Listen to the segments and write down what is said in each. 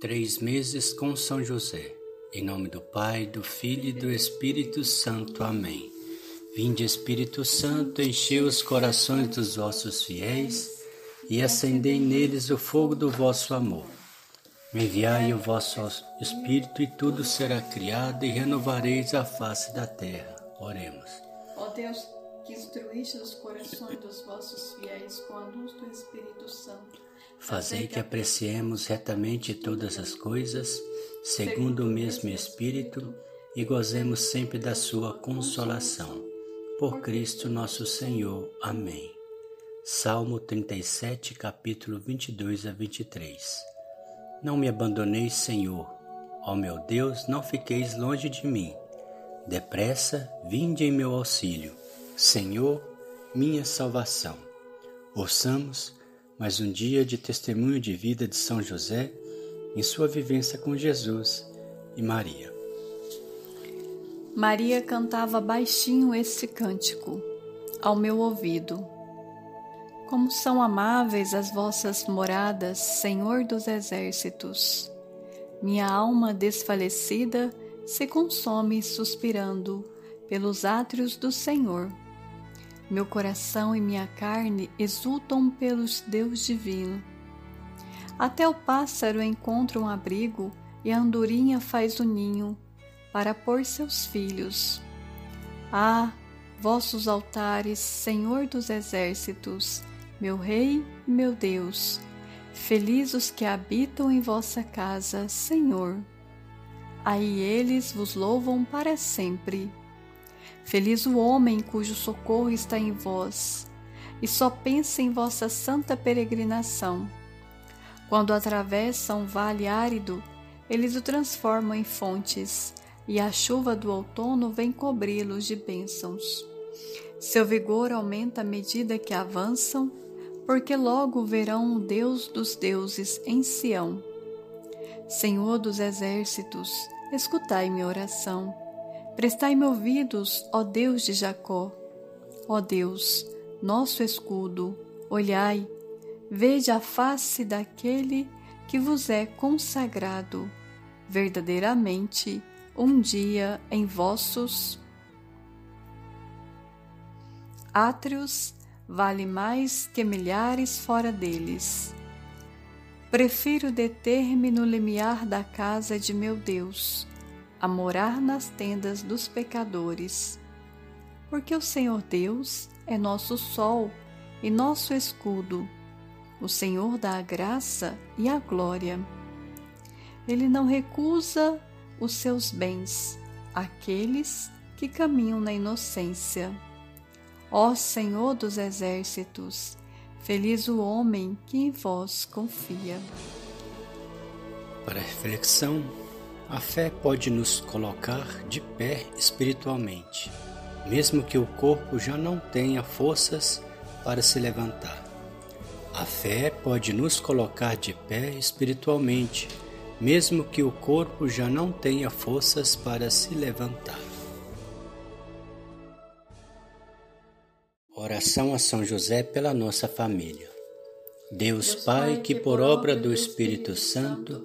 Três meses com São José. Em nome do Pai, do Filho e do Espírito Santo. Amém. Vinde, Espírito Santo, enchei os corações dos vossos fiéis e acendei neles o fogo do vosso amor. Enviai o vosso Espírito e tudo será criado e renovareis a face da terra. Oremos. Ó Deus, que instruíste os corações dos vossos fiéis com a luz do Espírito Santo Fazei que apreciemos retamente todas as coisas, segundo o mesmo Espírito, e gozemos sempre da Sua consolação. Por Cristo nosso Senhor. Amém. Salmo 37, capítulo 22 a 23. Não me abandoneis, Senhor. Ó meu Deus, não fiqueis longe de mim. Depressa, vinde em meu auxílio. Senhor, minha salvação. Ouçamos mais um dia de testemunho de vida de São José em sua vivência com Jesus e Maria. Maria cantava baixinho este cântico ao meu ouvido. Como são amáveis as vossas moradas, Senhor dos exércitos. Minha alma desfalecida se consome suspirando pelos átrios do Senhor. Meu coração e minha carne exultam pelos Deus divino. Até o pássaro encontra um abrigo e a andorinha faz o um ninho para pôr seus filhos. Ah, vossos altares, Senhor dos exércitos, meu Rei meu Deus, felizes os que habitam em vossa casa, Senhor. Aí eles vos louvam para sempre. Feliz o homem cujo socorro está em vós, e só pensa em vossa santa peregrinação. Quando atravessam um vale árido, eles o transformam em fontes, e a chuva do outono vem cobri-los de bênçãos. Seu vigor aumenta à medida que avançam, porque logo verão o Deus dos deuses em Sião. Senhor dos exércitos, escutai minha oração Prestai-me ouvidos, ó Deus de Jacó. Ó Deus, nosso escudo, olhai, vede a face daquele que vos é consagrado, verdadeiramente um dia em vossos átrios vale mais que milhares fora deles. Prefiro deter-me no limiar da casa de meu Deus a morar nas tendas dos pecadores. Porque o Senhor Deus é nosso sol e nosso escudo, o Senhor dá a graça e a glória. Ele não recusa os seus bens àqueles que caminham na inocência. Ó Senhor dos exércitos, feliz o homem que em vós confia. Para reflexão, a fé pode nos colocar de pé espiritualmente, mesmo que o corpo já não tenha forças para se levantar. A fé pode nos colocar de pé espiritualmente, mesmo que o corpo já não tenha forças para se levantar. Oração a São José pela nossa família. Deus Pai, que por obra do Espírito Santo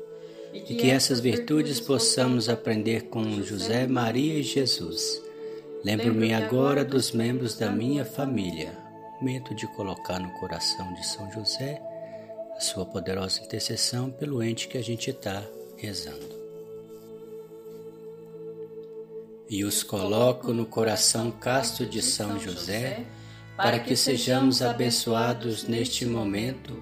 E que essas virtudes possamos aprender com José, Maria e Jesus Lembro-me agora dos membros da minha família. Momento de colocar no coração de São José a sua poderosa intercessão pelo ente que a gente está rezando. e os coloco no coração casto de São José, para que sejamos abençoados neste momento,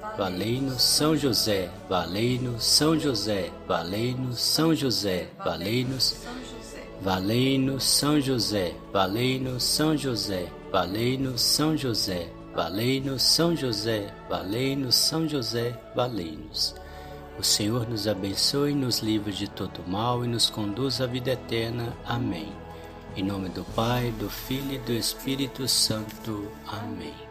valei-nos, São José, valei-nos, São José, valei-nos, São José, valei-nos, valei-nos, São José, valei-nos, São José, valei-nos, São José, valei-nos, São José, valei-nos, São José, valei-nos. O Senhor nos abençoe, nos livre de todo mal e nos conduz à vida eterna. Amém. Em nome do Pai, do Filho e do Espírito Santo. Amém.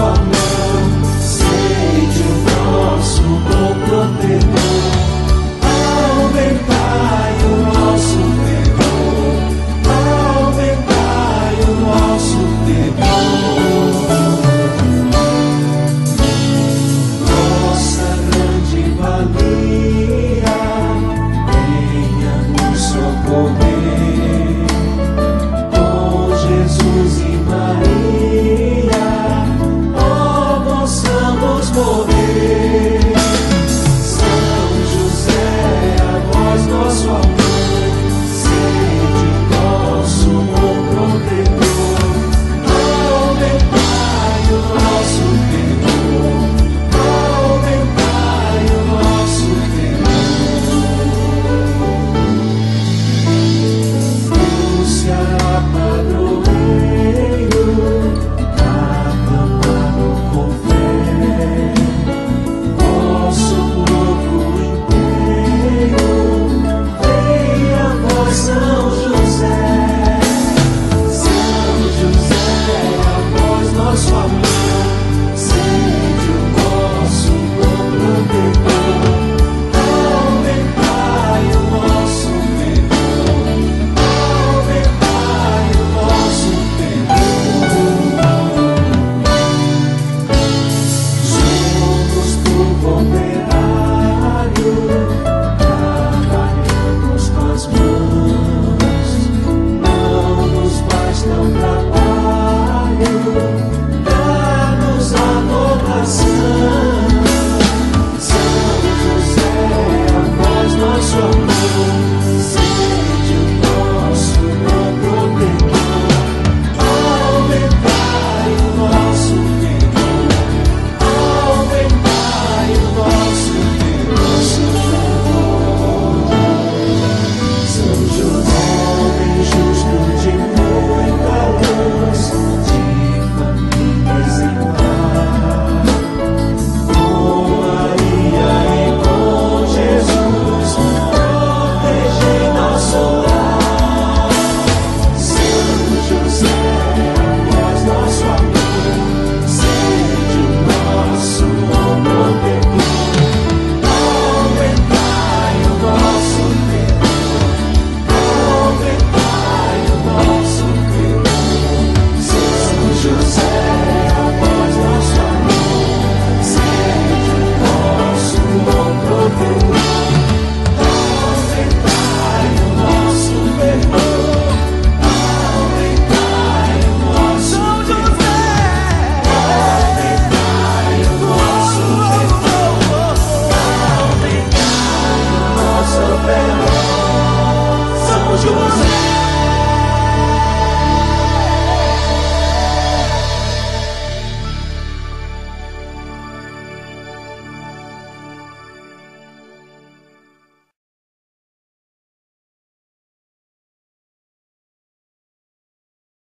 amor.